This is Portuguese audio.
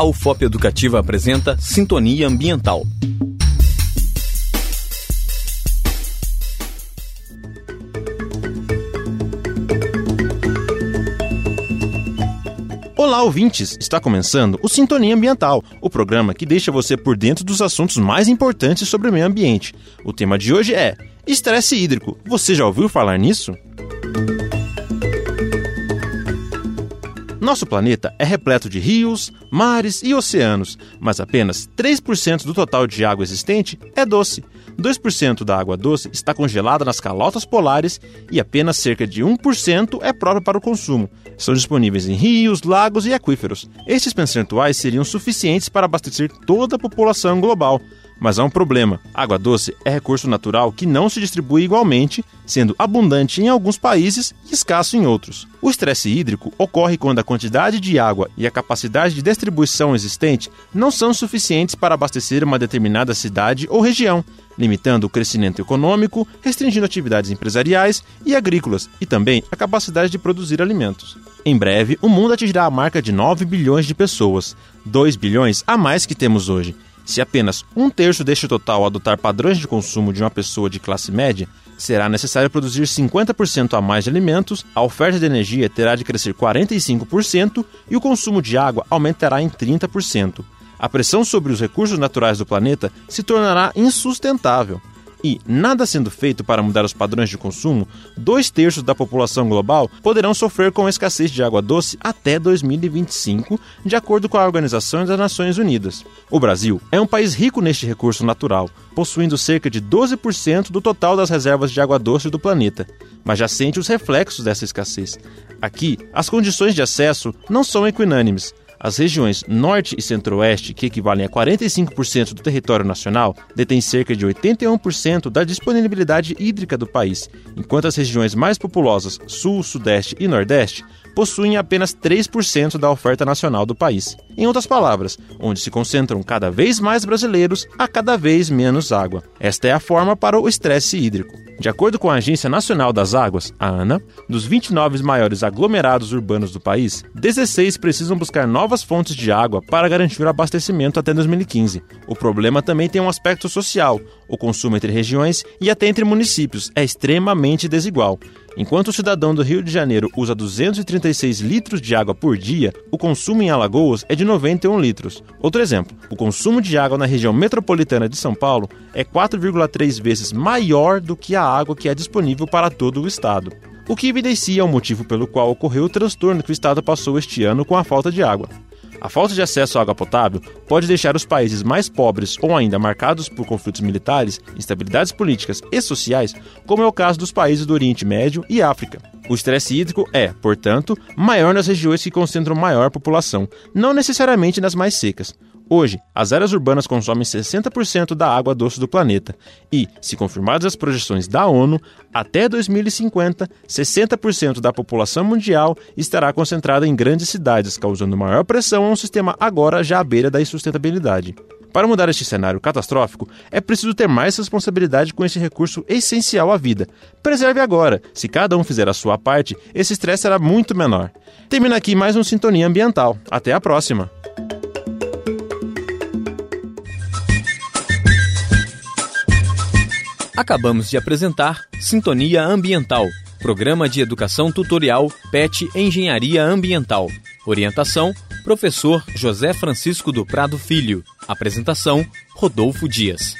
A UFOP Educativa apresenta Sintonia Ambiental. Olá, ouvintes! Está começando o Sintonia Ambiental, o programa que deixa você por dentro dos assuntos mais importantes sobre o meio ambiente. O tema de hoje é estresse hídrico. Você já ouviu falar nisso? Nosso planeta é repleto de rios, mares e oceanos, mas apenas 3% do total de água existente é doce. 2% da água doce está congelada nas calotas polares e apenas cerca de 1% é própria para o consumo. São disponíveis em rios, lagos e aquíferos. Estes percentuais seriam suficientes para abastecer toda a população global. Mas há um problema: água doce é recurso natural que não se distribui igualmente, sendo abundante em alguns países e escasso em outros. O estresse hídrico ocorre quando a quantidade de água e a capacidade de distribuição existente não são suficientes para abastecer uma determinada cidade ou região, limitando o crescimento econômico, restringindo atividades empresariais e agrícolas e também a capacidade de produzir alimentos. Em breve, o mundo atingirá a marca de 9 bilhões de pessoas, 2 bilhões a mais que temos hoje. Se apenas um terço deste total adotar padrões de consumo de uma pessoa de classe média, será necessário produzir 50% a mais de alimentos, a oferta de energia terá de crescer 45% e o consumo de água aumentará em 30%. A pressão sobre os recursos naturais do planeta se tornará insustentável. E, nada sendo feito para mudar os padrões de consumo, dois terços da população global poderão sofrer com a escassez de água doce até 2025, de acordo com a Organização das Nações Unidas. O Brasil é um país rico neste recurso natural, possuindo cerca de 12% do total das reservas de água doce do planeta, mas já sente os reflexos dessa escassez. Aqui, as condições de acesso não são equinânimes, as regiões Norte e Centro-Oeste, que equivalem a 45% do território nacional, detêm cerca de 81% da disponibilidade hídrica do país, enquanto as regiões mais populosas, Sul, Sudeste e Nordeste, possuem apenas 3% da oferta nacional do país. Em outras palavras, onde se concentram cada vez mais brasileiros, há cada vez menos água. Esta é a forma para o estresse hídrico. De acordo com a Agência Nacional das Águas, a ANA, dos 29 maiores aglomerados urbanos do país, 16 precisam buscar novas fontes de água para garantir o abastecimento até 2015. O problema também tem um aspecto social. O consumo entre regiões e até entre municípios é extremamente desigual. Enquanto o cidadão do Rio de Janeiro usa 236 litros de água por dia, o consumo em Alagoas é de 91 litros. Outro exemplo, o consumo de água na região metropolitana de São Paulo é 4,3 vezes maior do que a água que é disponível para todo o estado. O que evidencia o motivo pelo qual ocorreu o transtorno que o estado passou este ano com a falta de água. A falta de acesso à água potável pode deixar os países mais pobres ou ainda marcados por conflitos militares, instabilidades políticas e sociais, como é o caso dos países do Oriente Médio e África. O estresse hídrico é, portanto, maior nas regiões que concentram maior população, não necessariamente nas mais secas. Hoje, as áreas urbanas consomem 60% da água doce do planeta e, se confirmadas as projeções da ONU, até 2050, 60% da população mundial estará concentrada em grandes cidades, causando maior pressão a um sistema agora já à beira da insustentabilidade. Para mudar este cenário catastrófico, é preciso ter mais responsabilidade com esse recurso essencial à vida. Preserve agora. Se cada um fizer a sua parte, esse estresse será muito menor. Termina aqui mais um Sintonia Ambiental. Até a próxima! Acabamos de apresentar Sintonia Ambiental, programa de educação tutorial PET Engenharia Ambiental. Orientação: Professor José Francisco do Prado Filho. Apresentação: Rodolfo Dias.